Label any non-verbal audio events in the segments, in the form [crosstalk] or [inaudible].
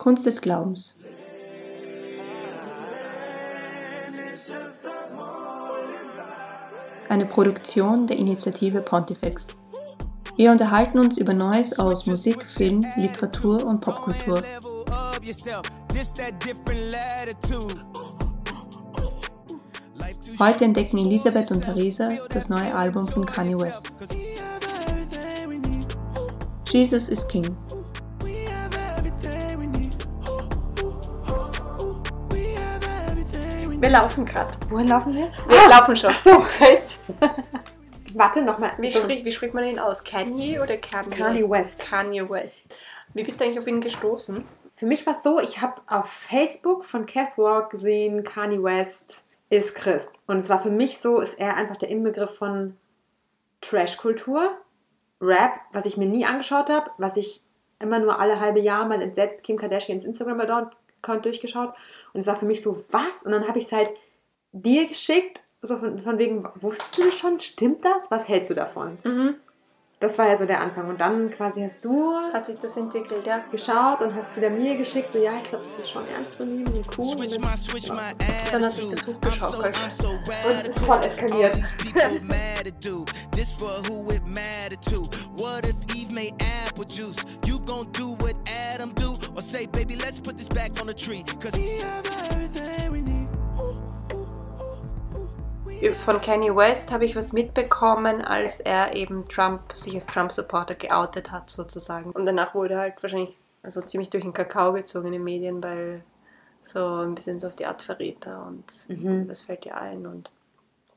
Kunst des Glaubens. Eine Produktion der Initiative Pontifex. Wir unterhalten uns über Neues aus Musik, Film, Literatur und Popkultur. Heute entdecken Elisabeth und Theresa das neue Album von Kanye West. Jesus is King. Wir laufen gerade. Wohin laufen wir? Wir laufen schon. Ach so, scheiße. [laughs] Warte nochmal. Wie, sprich, wie spricht man ihn aus? Kanye oder Kanye? Kanye West. Kanye West. Wie bist du eigentlich auf ihn gestoßen? Für mich war es so, ich habe auf Facebook von Catwalk gesehen, Kanye West ist Christ. Und es war für mich so, ist er einfach der Inbegriff von Trash-Kultur, Rap, was ich mir nie angeschaut habe, was ich immer nur alle halbe Jahr mal entsetzt Kim Kardashians Instagram-Account durchgeschaut. Und es war für mich so, was? Und dann habe ich es halt dir geschickt, so von, von wegen, wusstest du schon, stimmt das? Was hältst du davon? Mhm. Das war ja so der Anfang. Und dann quasi hast du Hat sich das entwickelt, ja? geschaut und hast wieder mir geschickt, so ja, ich glaube, das ist schon ernst zu nehmen und cool. Und dann, Dann hat sich das hochgeschaukelt. und es ist voll eskaliert. [laughs] Or say, baby, let's put this back on the tree. Cause we have everything we need. Von Kanye West habe ich was mitbekommen, als er eben Trump, sich als Trump-Supporter geoutet hat, sozusagen. Und danach wurde er halt wahrscheinlich also ziemlich durch den Kakao gezogen in den Medien, weil so ein bisschen so auf die Art Verräter und Mhm. das fällt dir ein. Und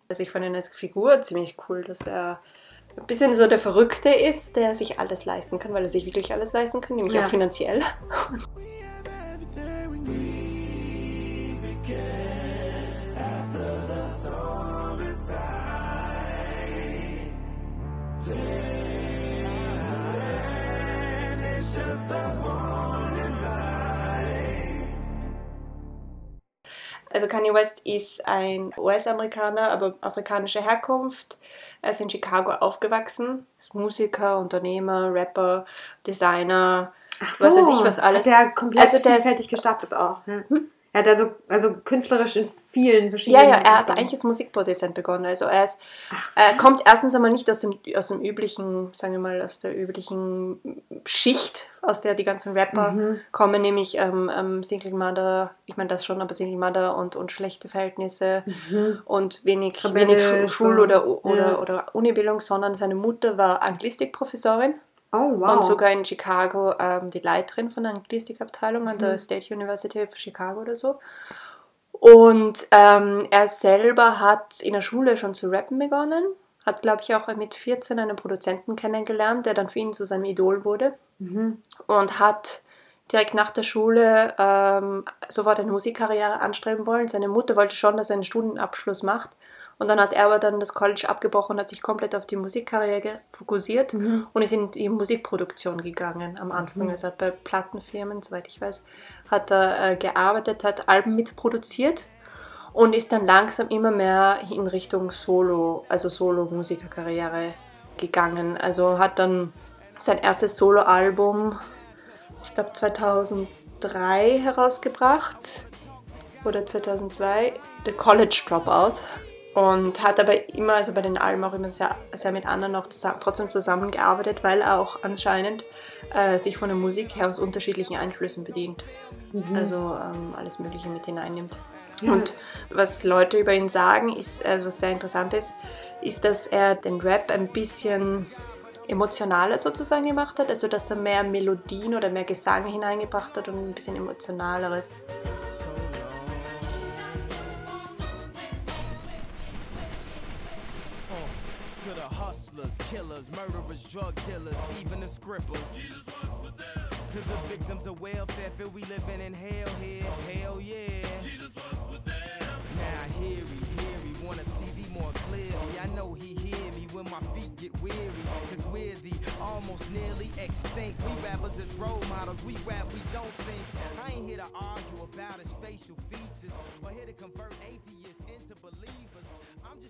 also ich fand ihn als Figur ziemlich cool, dass er ein bisschen so der Verrückte ist, der sich alles leisten kann, weil er sich wirklich alles leisten kann, nämlich Ja. auch finanziell. Also Kanye West ist ein US-Amerikaner, aber afrikanischer Herkunft. Er ist in Chicago aufgewachsen, ist Musiker, Unternehmer, Rapper, Designer, Ach was weiß ich was alles. Der komplett Also der ist- vielfältig gestartet auch. Ja. Er hat also, also künstlerisch in vielen Ja, verschiedenen... ja, er hat eigentlich als Musikproduzent begonnen. Also er ist, Ach, kommt erstens einmal nicht aus dem, aus dem üblichen, sagen wir mal, aus der üblichen Schicht, aus der die ganzen Rapper Mhm. kommen, nämlich ähm, ähm, Single Mother, ich meine das schon, aber Single Mother und, und schlechte Verhältnisse Mhm. und wenig, wenig Schu- Schul- so. oder, oder, Ja. oder Unibildung, sondern seine Mutter war Anglistikprofessorin Oh, wow. und sogar in Chicago ähm, die Leiterin von der Anglistikabteilung an Mhm. der State University of Chicago oder so. Und ähm, er selber hat in der Schule schon zu rappen begonnen, hat, glaube ich, auch mit 14 einen Produzenten kennengelernt, der dann für ihn zu seinem Idol wurde Mhm. und hat direkt nach der Schule ähm, sofort eine Musikkarriere anstreben wollen. Seine Mutter wollte schon, dass er einen Studienabschluss macht. Und dann hat er aber dann das College abgebrochen und hat sich komplett auf die Musikkarriere fokussiert Mhm. und ist in die Musikproduktion gegangen am Anfang. Mhm. Also hat bei Plattenfirmen, soweit ich weiß, hat er äh, gearbeitet, hat Alben mitproduziert und ist dann langsam immer mehr in Richtung Solo, also Solo-Musikerkarriere gegangen. Also hat dann sein erstes Soloalbum, ich glaube 2003 herausgebracht oder 2002, The College Dropout. Und hat aber immer, also bei den Alben auch immer sehr, sehr mit anderen auch zusammen, trotzdem zusammengearbeitet, weil er auch anscheinend äh, sich von der Musik her aus unterschiedlichen Einflüssen bedient. Mhm. Also ähm, alles Mögliche mit hineinnimmt. Ja. Und was Leute über ihn sagen, ist, also was sehr interessant ist, ist, dass er den Rap ein bisschen emotionaler sozusagen gemacht hat, also dass er mehr Melodien oder mehr Gesang hineingebracht hat und ein bisschen emotionaleres. Killers, murderers, drug dealers, even the scribblers. To the victims of welfare, feel we living in hell here. Hell yeah. Now hear he, hear he, wanna see thee more clearly. I know he hear me when my feet get weary. Cause we're the almost nearly extinct. We rappers as role models, we rap, we don't think. I ain't here to argue about his facial features, or here to convert atheists into believers.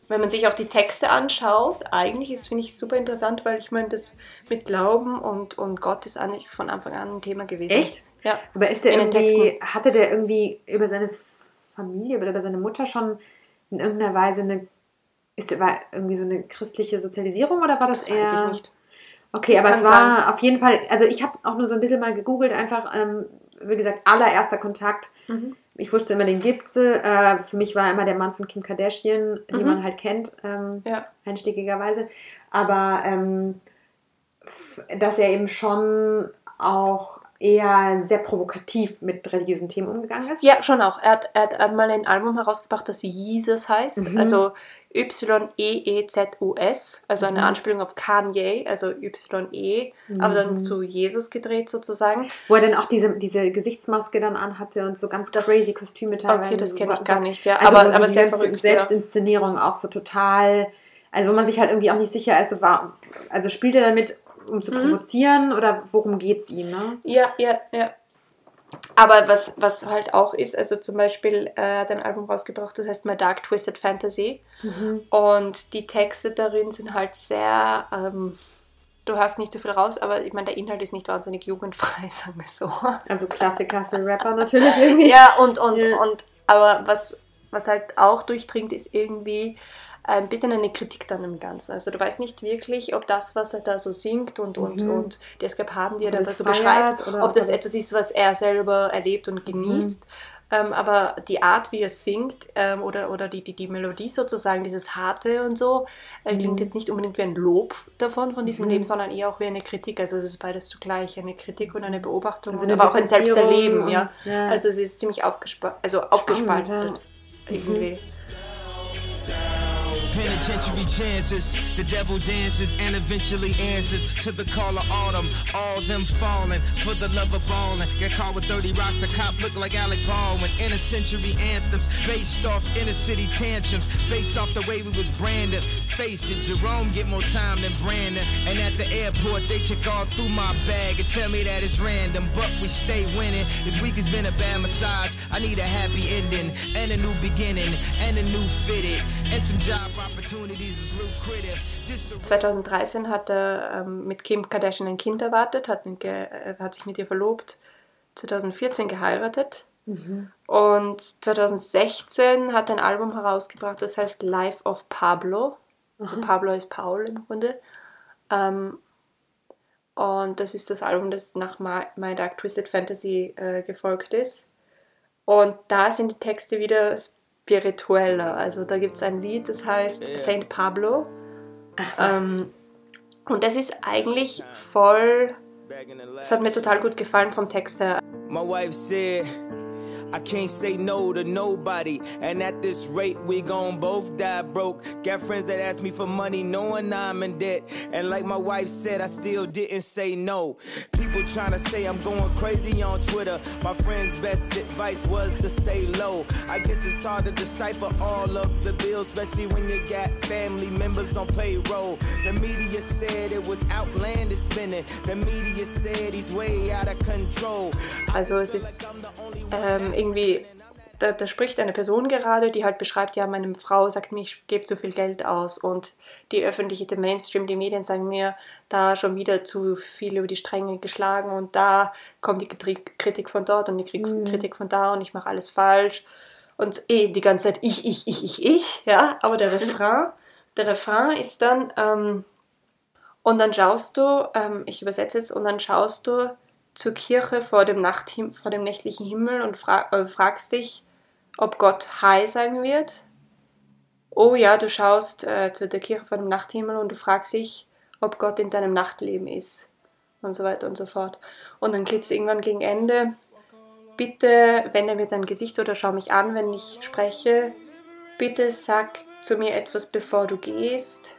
Wenn man sich auch die Texte anschaut, eigentlich ist, finde ich, super interessant, weil ich meine, das mit Glauben und, und Gott ist eigentlich von Anfang an ein Thema gewesen. Echt? Ja. Aber ist der In den irgendwie, hatte der irgendwie über seine Familie oder über seine Mutter schon in irgendeiner Weise eine, ist der, war irgendwie so eine christliche Sozialisierung oder war das, Das eher? weiß ich nicht. Okay, Das aber es war sein. auf jeden Fall, also ich habe auch nur so ein bisschen mal gegoogelt, einfach, ähm, wie gesagt, allererster Kontakt. Mhm. Ich wusste immer, den gibt's. Äh, für mich war er immer der Mann von Kim Kardashian, den Mhm. man halt kennt, ähm, Ja. einstiegigerweise. Aber ähm, dass er eben schon auch eher sehr provokativ mit religiösen Themen umgegangen ist. Ja, schon auch. Er hat, er hat einmal ein Album herausgebracht, das Jesus heißt. Mhm. Also Y-E-E-Z-U-S. Also eine Mhm. Anspielung auf Kanye, also Y-E, aber dann Mhm. zu Jesus gedreht sozusagen. Wo er dann auch diese, diese Gesichtsmaske dann anhatte und so ganz Das- crazy Kostüme teilweise. Okay, das so kenne ich gar nicht, ja. Also aber aber aber sehr verrückt. Ja. Selbstinszenierung auch so total, also wo man sich halt irgendwie auch nicht sicher ist, so war, also spielt er damit, um zu Mhm. provozieren oder worum geht's ihm, ne? Ja, ja, ja. Aber was, was halt auch ist, also zum Beispiel äh, hat ein Album rausgebracht, das heißt My Dark Twisted Fantasy. Und die Texte darin sind halt sehr, ähm, du hast nicht so viel raus, aber ich meine, der Inhalt ist nicht wahnsinnig jugendfrei, [laughs] sagen wir so. Also Klassiker für Rapper natürlich irgendwie. ja, und, und, Ja. und, aber was, was halt auch durchdringt, ist irgendwie ein bisschen eine Kritik dann im Ganzen. Also du weißt nicht wirklich, ob das, was er da so singt und, und, Mhm. und die Eskapaden, die er da so beschreibt, ob das etwas ist, was er selber erlebt und genießt. Ähm, aber die Art, wie er singt ähm, oder, oder die, die, die Melodie sozusagen, dieses Harte und so, äh, klingt Mhm. jetzt nicht unbedingt wie ein Lob davon, von diesem Mhm. Leben, sondern eher auch wie eine Kritik. Also es ist beides zugleich, eine Kritik und eine Beobachtung, Also eine aber auch ein Selbsterleben. Ja. und- ja. Also es ist ziemlich aufgespa also aufgespaltet irgendwie. Penitentiary chances, the devil dances and eventually answers to the call of autumn. All them falling for the love of ballin'. Get caught with 30 rocks, the cop look like Alec Baldwin. Inner century anthems based off inner city tantrums, based off the way we was branded. Face it, Jerome get more time than Brandon. And at the airport, they check all through my bag and tell me that it's random, but we stay winning. This week has been a bad massage. I need a happy ending and a new beginning and a new fitted and some job opportunities is lucrative. Just the 2013 hat er ähm, mit Kim Kardashian ein Kind erwartet, hat, äh, hat sich mit ihr verlobt, 2014 geheiratet und 2016 hat er ein Album herausgebracht, das heißt Life of Pablo. Also Pablo ist Paul im Grunde. Ähm, und das ist das Album, das nach My, My Dark Twisted Fantasy äh, gefolgt ist. Und da sind die Texte wieder spiritueller. Also da gibt es ein Lied, das heißt Saint Pablo. Ach. Ähm, und das ist eigentlich voll. Es hat mir total gut gefallen vom Text her. My wife said, I can't say no to nobody. And at this rate, we gon' both die broke. Got friends that ask me for money, knowing I'm in debt. And like my wife said, I still didn't say no. People tryna say I'm going crazy on Twitter. My friend's best advice was to stay low. I guess it's hard to decipher all of the bills, especially when you got family members on payroll. The media said it was outlandish spending. The media said he's way out of control. Also es ist ähm, irgendwie, da, da spricht eine Person gerade, die halt beschreibt, ja, meine Frau sagt mir, ich gebe zu viel Geld aus. Und die öffentliche, der Mainstream, die Medien sagen mir, da schon wieder zu viel über die Stränge geschlagen. Und da kommt die Kri- Kritik von dort und die Kri- Kritik von da und ich mache alles falsch. Und eh die ganze Zeit ich, ich, ich, ich, ich, ja, aber der Refrain, der Refrain ist dann, ähm, und dann schaust du, ähm, ich übersetze jetzt, und dann schaust du zur Kirche vor dem, Nachthim vor dem nächtlichen Himmel und fra äh, fragst dich, ob Gott Hi sagen wird. Oh ja, du schaust äh, zu der Kirche vor dem Nachthimmel und du fragst dich, ob Gott in deinem Nachtleben ist. Und so weiter und so fort. Und dann geht es irgendwann gegen Ende. Bitte wende mir dein Gesicht oder schau mich an, wenn ich spreche. Bitte sag zu mir etwas, bevor du gehst.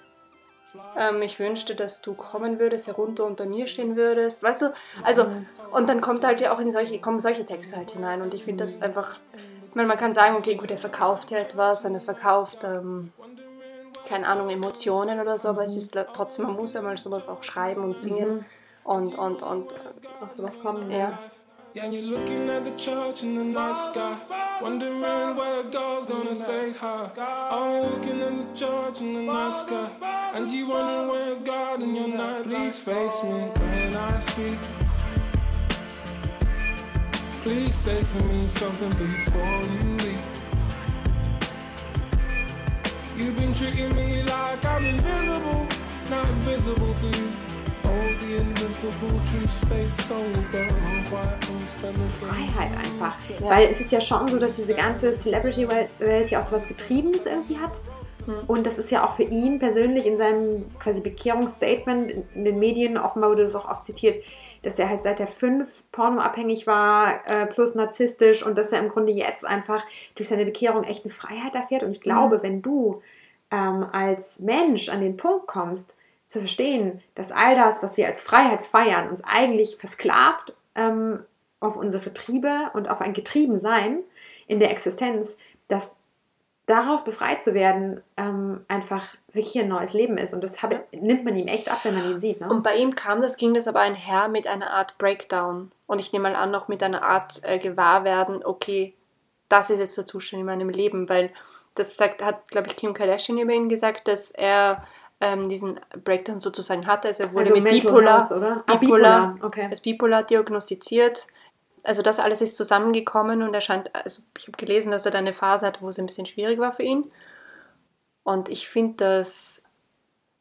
Ähm, ich wünschte, dass du kommen würdest, herunter und bei mir stehen würdest. Weißt du, also, und dann kommt halt ja auch in solche, kommen solche Texte halt hinein. Und ich finde das einfach, ich meine, man kann sagen, okay, gut, er verkauft ja etwas, und er verkauft, ähm, keine Ahnung, Emotionen oder so, aber es ist trotzdem, man muss einmal sowas auch schreiben und singen. Und, und, und, Auf sowas kommen. ja. Yeah, you're looking at the church in the night sky, wondering where God's gonna say hi. Oh, you're looking at the church in the night sky, and you wondering where's God in your night. Please face me when I speak. Please say to me something before you leave. You've been treating me like I'm invisible, not visible to you. Freiheit einfach. Weil es ist ja schon so, dass diese ganze Celebrity-Welt ja auch so was Getriebenes irgendwie hat. Und das ist ja auch für ihn persönlich in seinem quasi Bekehrungsstatement in- den Medien, offenbar wurde das auch oft zitiert, dass er halt seit er fünf pornoabhängig war, äh, plus narzisstisch und dass er im Grunde jetzt einfach durch seine Bekehrung echt eine Freiheit erfährt. Und ich glaube, wenn du ähm, als Mensch an den Punkt kommst, zu verstehen, dass all das, was wir als Freiheit feiern, uns eigentlich versklavt ähm, auf unsere Triebe und auf ein Getriebensein in der Existenz, dass daraus befreit zu werden ähm, einfach wirklich ein neues Leben ist. Und das habe, nimmt man ihm echt ab, wenn man ihn sieht. Ne? Und bei ihm kam das, ging das aber einher mit einer Art Breakdown. Und ich nehme mal an, noch mit einer Art äh, Gewahrwerden, okay, das ist jetzt der Zustand in meinem Leben, weil das sagt, hat, glaube ich, Kim Kardashian über ihn gesagt, dass er ähm, diesen Breakdown sozusagen hatte. Also er wurde Also mit Bipolar, Health? Ah, Bipolar, Bipolar, okay. als Bipolar diagnostiziert. Also das alles ist zusammengekommen und er scheint, also ich habe gelesen, dass er da eine Phase hatte, wo es ein bisschen schwierig war für ihn. Und ich finde das,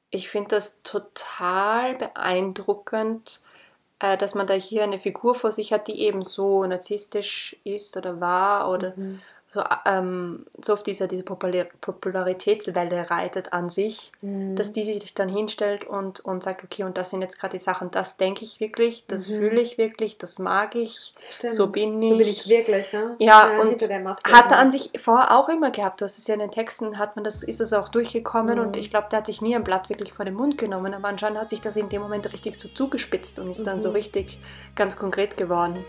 ich finde das total beeindruckend, äh, dass man da hier eine Figur vor sich hat, die eben so narzisstisch ist oder war oder Mhm. So, ähm, so auf dieser diese Popular Popularitätswelle reitet an sich, Mhm. dass die sich dann hinstellt und, und sagt, okay, und das sind jetzt gerade die Sachen, das denke ich wirklich, das Mhm. fühle ich wirklich, das mag ich, Stimmt. so bin ich. So bin ich wirklich, ne? Ja, und der Maske. hat er an sich vorher auch immer gehabt. Du hast es ja in den Texten, hat man das, ist es auch durchgekommen Mhm. und ich glaube, der hat sich nie ein Blatt wirklich vor den Mund genommen, aber anscheinend hat sich das in dem Moment richtig so zugespitzt und ist dann so Mhm. richtig ganz konkret geworden.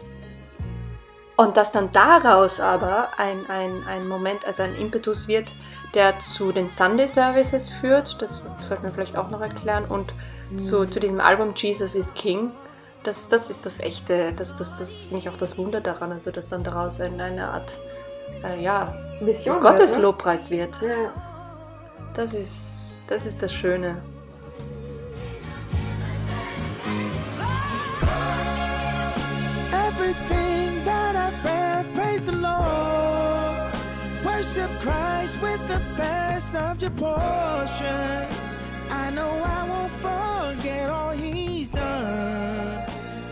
Und dass dann daraus aber ein, ein, ein Moment, also ein Impetus wird, der zu den Sunday Services führt, das sollten wir vielleicht auch noch erklären, und Mhm. zu, zu diesem Album Jesus is King. Das, das ist das echte, das, das, das finde ich auch das Wunder daran, also dass dann daraus eine, eine Art äh, ja, Mission. Gotteslobpreis wird. wird, ne? Ja. Das ist, das ist das Schöne. Everything the best of your portions. I know I won't forget all He's done.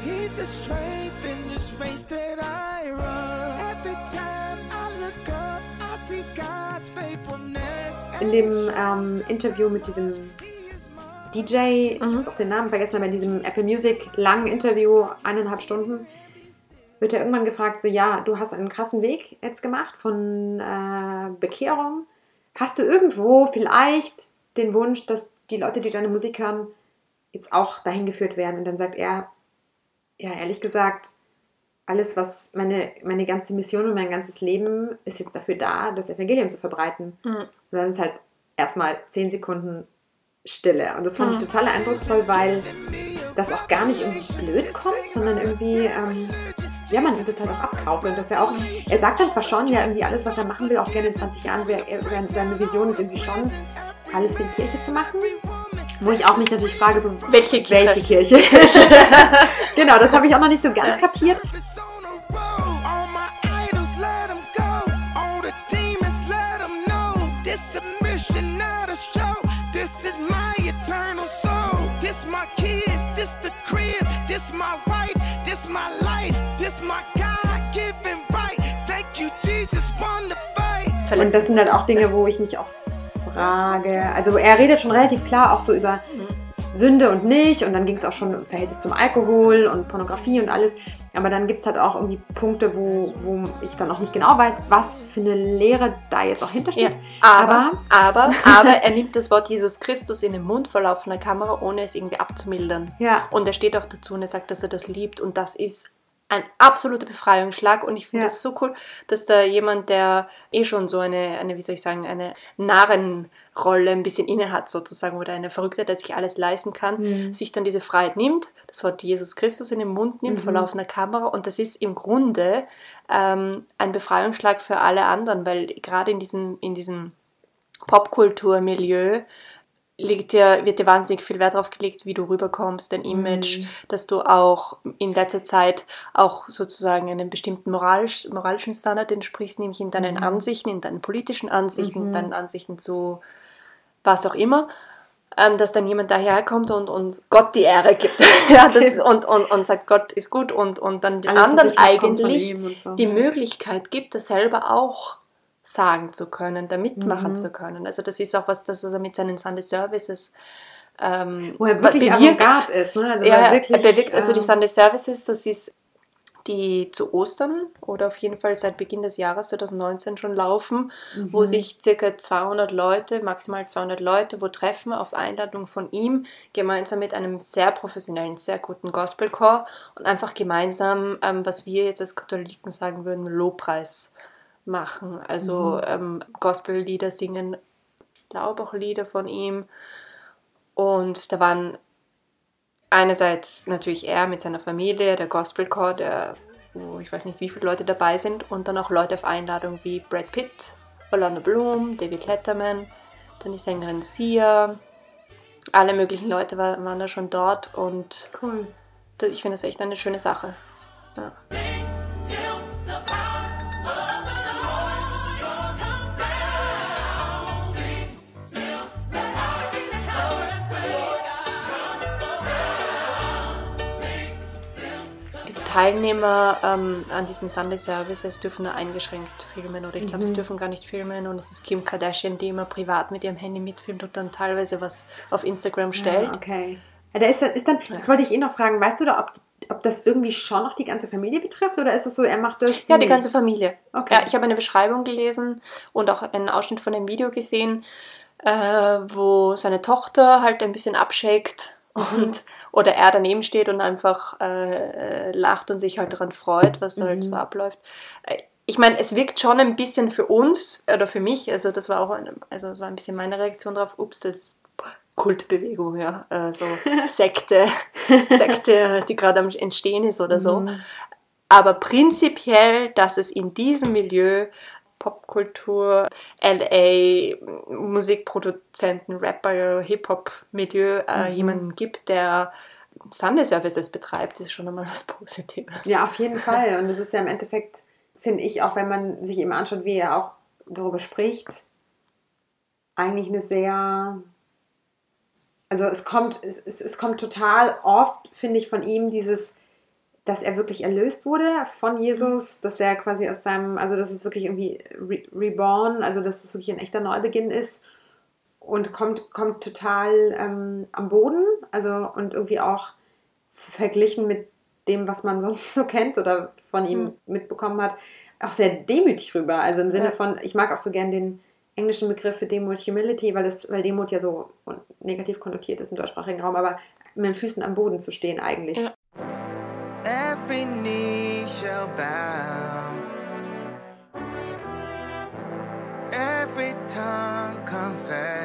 He's the strength in this race that I run. Every time I look up, I see God's faithfulness. In dem ähm, Interview mit diesem DJ, ich Mhm. habe auch den Namen vergessen, aber in diesem Apple Music langen Interview, eineinhalb Stunden, wird er irgendwann gefragt, so ja, du hast einen krassen Weg jetzt gemacht von äh, Bekehrung. Hast du irgendwo vielleicht den Wunsch, dass die Leute, die deine Musik hören, jetzt auch dahin geführt werden? Und dann sagt er, ja, ehrlich gesagt, alles, was meine, meine ganze Mission und mein ganzes Leben ist jetzt dafür da, das Evangelium zu verbreiten. Mhm. Und dann ist halt erstmal zehn Sekunden Stille. Und das fand Mhm. ich total eindrucksvoll, weil das auch gar nicht irgendwie blöd kommt, sondern irgendwie, ähm, ja, man sich das halt auch abkauft. Und das ja auch, er sagt dann zwar schon, ja, irgendwie alles, was er machen will, auch gerne in 20 Jahren, wär, wär- seine Vision ist irgendwie schon, alles für die Kirche zu machen. Wo ich auch mich natürlich frage, so, Welche Kirche? welche Kirche? [laughs] genau, das habe ich auch noch nicht so ganz kapiert. It's on a roll. All my idols, let 'em go. All the demons, let 'em know. This a mission, not a show. This is my eternal soul. This my kids, this the crib. This my wife, this my life. This my God-given right. Thank you, Jesus, won the fight. Und das sind halt auch Dinge, wo ich mich auch frage. Also er redet schon relativ klar auch so über Sünde und nicht. Und dann ging es auch schon im Verhältnis zum Alkohol und Pornografie und alles. Aber dann gibt es halt auch irgendwie Punkte, wo, wo ich dann auch nicht genau weiß, was für eine Lehre da jetzt auch Ja, hintersteht. aber, aber, aber er nimmt das Wort Jesus Christus in den Mund vor laufender Kamera, ohne es irgendwie abzumildern. Ja. Und er steht auch dazu und er sagt, dass er das liebt und das ist ein absoluter Befreiungsschlag und ich finde Ja. es so cool, dass da jemand, der eh schon so eine, eine, wie soll ich sagen, eine Narrenrolle ein bisschen inne hat sozusagen oder eine Verrückte, der sich alles leisten kann, Mhm. sich dann diese Freiheit nimmt, das Wort Jesus Christus in den Mund nimmt vor Mhm. laufender Kamera und das ist im Grunde ähm, ein Befreiungsschlag für alle anderen, weil gerade in diesem, in diesem Popkulturmilieu liegt dir, wird dir wahnsinnig viel Wert drauf gelegt, wie du rüberkommst, dein Image, Mhm. dass du auch in letzter Zeit auch sozusagen einem bestimmten moralisch, moralischen Standard entsprichst, nämlich in deinen Mhm. Ansichten, in deinen politischen Ansichten, Mhm. deinen Ansichten zu was auch immer. Ähm, dass dann jemand daherkommt und, und Gott die Ehre gibt [laughs] ja, das, und, und, und sagt, Gott ist gut und, und dann den Alles, anderen eigentlich so. die Möglichkeit gibt, das selber auch sagen zu können, da mitmachen Mhm. zu können. Also das ist auch was, das, was er mit seinen Sunday Services ähm, Wo er wirklich bewirkt. Ist, ne? Also Ja, bewirkt, also die ähm, Sunday Services, das ist die zu Ostern oder auf jeden Fall seit Beginn des Jahres 2019 schon laufen, wo Mhm. sich circa 200 Leute, maximal 200 Leute, wo treffen auf Einladung von ihm, gemeinsam mit einem sehr professionellen, sehr guten Gospelchor und einfach gemeinsam, ähm, was wir jetzt als Katholiken sagen würden, Lobpreis machen. Also Mhm. ähm, Gospellieder singen, glaube auch Lieder von ihm. Und da waren einerseits natürlich er mit seiner Familie, der Gospelchor, der, wo ich weiß nicht, wie viele Leute dabei sind, und dann auch Leute auf Einladung wie Brad Pitt, Orlando Bloom, David Letterman, dann die Sängerin Sia, alle möglichen Leute war, waren da schon dort und Cool. ich finde das echt eine schöne Sache. Ja. Teilnehmer ähm, an diesen Sunday Services dürfen nur eingeschränkt filmen oder ich glaube, sie Mhm. dürfen gar nicht filmen und es ist Kim Kardashian, die immer privat mit ihrem Handy mitfilmt und dann teilweise was auf Instagram stellt. Ja, okay. Ja, da ist, ist dann, das wollte ich eh noch fragen, weißt du da, ob, ob das irgendwie schon noch die ganze Familie betrifft oder ist es so, er macht das? Ja, die nicht? ganze Familie. Okay. Ja, ich habe eine Beschreibung gelesen und auch einen Ausschnitt von dem Video gesehen, äh, wo seine Tochter halt ein bisschen abschäkt. Und oder er daneben steht und einfach äh, äh, lacht und sich halt daran freut, was da halt Mhm. so abläuft. Äh, Ich meine, es wirkt schon ein bisschen für uns oder für mich, also das war auch eine, also das war ein bisschen meine Reaktion drauf, ups, das ist Kultbewegung, ja, also [laughs] Sekte, Sekte, die gerade am Entstehen ist oder so. Mhm. Aber prinzipiell, dass es in diesem Milieu Popkultur, LA, Musikproduzenten, Rapper, Hip-Hop-Milieu äh, Mhm. jemanden gibt, der Sunday Services betreibt, ist schon einmal [laughs] was Positives. Ja, auf jeden Fall. Und das ist ja im Endeffekt, finde ich, auch wenn man sich eben anschaut, wie er auch darüber spricht, eigentlich eine sehr. Also es kommt, es, es, es kommt total oft, finde ich, von ihm dieses, dass er wirklich erlöst wurde von Jesus, dass er quasi aus seinem, also dass es wirklich irgendwie re reborn, also dass es wirklich ein echter Neubeginn ist und kommt, kommt total ähm, am Boden, also und irgendwie auch verglichen mit dem, was man [laughs] sonst so kennt oder von ihm Mhm. mitbekommen hat, auch sehr demütig rüber. Also im Sinne Ja. von, ich mag auch so gern den englischen Begriff für Demut Humility, weil, das, weil Demut ja so negativ konnotiert ist im deutschsprachigen Raum, aber mit den Füßen am Boden zu stehen eigentlich. Ja. Every knee shall bow. Every tongue confess.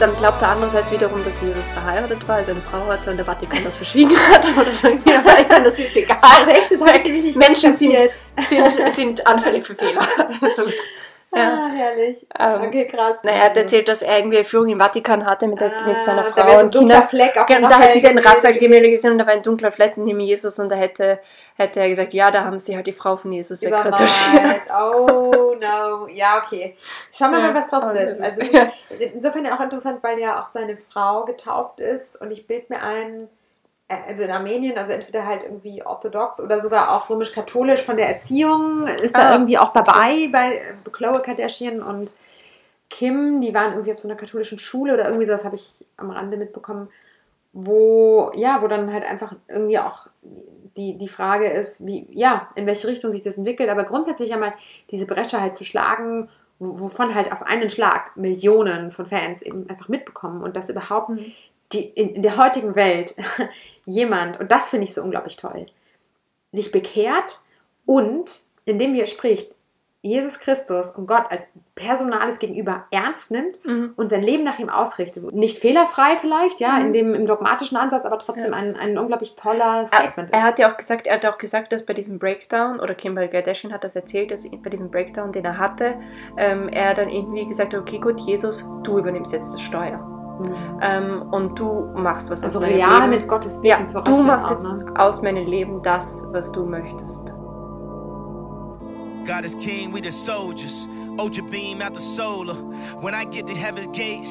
Dann glaubt er andererseits wiederum, dass Jesus verheiratet war, also eine Frau hatte und der Vatikan das verschwiegen hat. [laughs] Oder so. Ja, aber ich meine, das ist egal. Echt? Das Menschen sind, sind, sind anfällig für Fehler. [laughs] Also, ja. Ah, herrlich. Ähm, Okay, krass. Naja, er hat erzählt, dass er irgendwie Führung im Vatikan hatte mit, der, mit seiner Ah, da Frau ein und Kindern. Fleck auf Genau, da hätten sie einen Raphael Raphael-Gemälde gesehen und da war ein dunkler Fleck neben Jesus und da hätte, hätte er gesagt, ja, da haben sie halt die Frau von Jesus wegretuschiert. [laughs] Oh no. Ja, okay. Schauen wir Ja, mal, was draus aber wird. Also [laughs] insofern auch interessant, weil ja auch seine Frau getauft ist und ich bild mir ein, also in Armenien, also entweder halt irgendwie orthodox oder sogar auch römisch-katholisch von der Erziehung, ist da Ah, irgendwie auch dabei bei äh, Khloe Kardashian und Kim, die waren irgendwie auf so einer katholischen Schule oder irgendwie sowas habe ich am Rande mitbekommen, wo, ja, wo dann halt einfach irgendwie auch die, die Frage ist, wie, ja, in welche Richtung sich das entwickelt, aber grundsätzlich einmal diese Bresche halt zu schlagen wo- wovon halt auf einen Schlag Millionen von Fans eben einfach mitbekommen und dass überhaupt die, in, in der heutigen Welt [laughs] jemand, und das finde ich so unglaublich toll, sich bekehrt und, indem er spricht, Jesus Christus und Gott als personales Gegenüber ernst nimmt Mhm. und sein Leben nach ihm ausrichtet. Nicht fehlerfrei vielleicht, ja, in dem, im dogmatischen Ansatz, aber trotzdem ein, ein unglaublich toller Er, Statement er ist. hat ja auch gesagt, er hat auch gesagt, dass bei diesem Breakdown, oder Kimberly Kardashian hat das erzählt, dass bei diesem Breakdown, den er hatte, ähm, er dann irgendwie gesagt hat, okay gut, Jesus, du übernimmst jetzt das Steuer. Mhm. Ähm, und du machst was Also aus meinem real Leben. mit Gottes Ja, Wirken zu du machst auch, jetzt ne? aus meinem Leben das, was du möchtest. God is king, we the soldiers. Ultra beam out the solar. When I get to heaven's gates,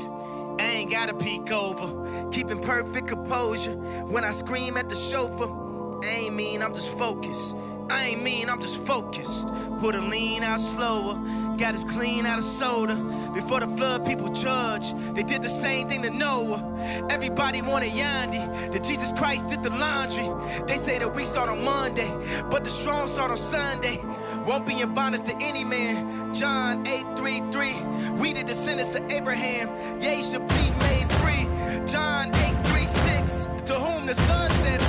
I ain't gotta peek over. Keeping perfect composure. When I scream at the chauffeur, I ain't mean, I'm just focused. I ain't mean, I'm just focused. Put a lean out slower. Got us clean out of soda. Before the flood, people judge. They did the same thing to Noah. Everybody wanted Yandi. That Jesus Christ did the laundry. They say that we start on Monday, but the strong start on Sunday. Won't be in bondage to any man. John 8:33. We the descendants of Abraham. Ye shall be made free. John 8:36. To whom the Son set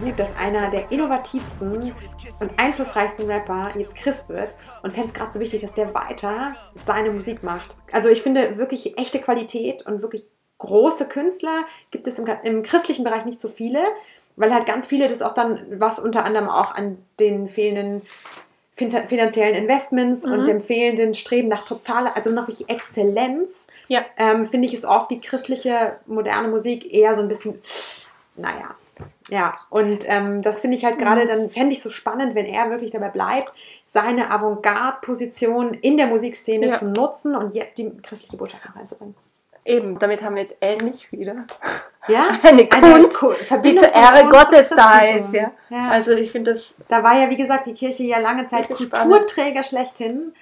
Gut, dass einer der innovativsten und einflussreichsten Rapper jetzt Christ wird und fände es gerade so wichtig, dass der weiter seine Musik macht. Also ich finde wirklich echte Qualität und wirklich große Künstler gibt es im, im christlichen Bereich nicht so viele, weil halt ganz viele das auch dann, was unter anderem auch an den fehlenden fin- finanziellen Investments und dem fehlenden Streben nach totaler, also nach wirklich Exzellenz, Ja. ähm, finde ich, ist oft die christliche moderne Musik eher so ein bisschen, naja, ja, und ähm, das finde ich halt gerade, dann fände ich so spannend, wenn er wirklich dabei bleibt, seine Avantgarde-Position in der Musikszene Ja. zu nutzen und jetzt die christliche Botschaft noch reinzubringen. Eben, damit haben wir jetzt endlich wieder Ja, [laughs] eine Kunst, Ko- die zur Ehre Gottes da ist. Ja? Ja. Also ich finde das Da war ja, wie gesagt, die Kirche ja lange Zeit Kulturträger schlechthin.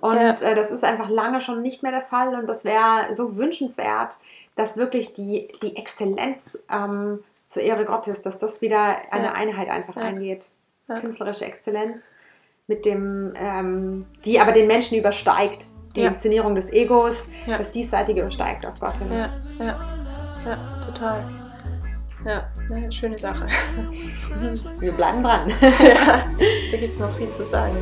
Und Ja. äh, das ist einfach lange schon nicht mehr der Fall. Und das wäre so wünschenswert, dass wirklich die, die Exzellenz ähm, zur Ehre Gottes, dass das wieder eine Ja. Einheit einfach Ja. eingeht. Ja. Künstlerische Exzellenz, mit dem, ähm, die aber den Menschen übersteigt. Die. Inszenierung des Egos, das Diesseitige übersteigt auf Gott hin. Ja, ja, ja, total. Ja, eine schöne Sache. Wir bleiben dran. [laughs] ja, [laughs] da gibt es noch viel zu sagen.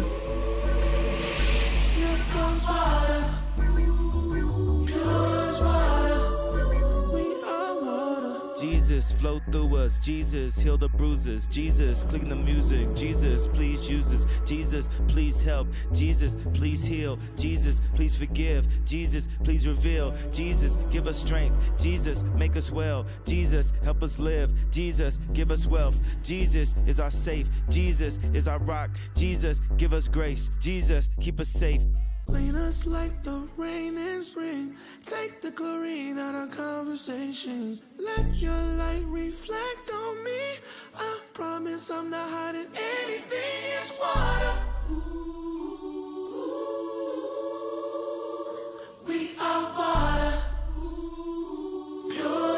Jesus, flow through us. Jesus, heal the bruises. Jesus, clean the music. Jesus, please use us. Jesus, please help. Jesus, please heal. Jesus, please forgive. Jesus, please reveal. Jesus, give us strength. Jesus, make us well. Jesus, help us live. Jesus, give us wealth. Jesus is our safe. Jesus is our rock. Jesus, give us grace. Jesus, keep us safe. Clean us like the rain in spring. Take the chlorine out of conversation. Let your light reflect on me. I promise I'm not hiding anything. It's water. Ooh, we are water. Pure.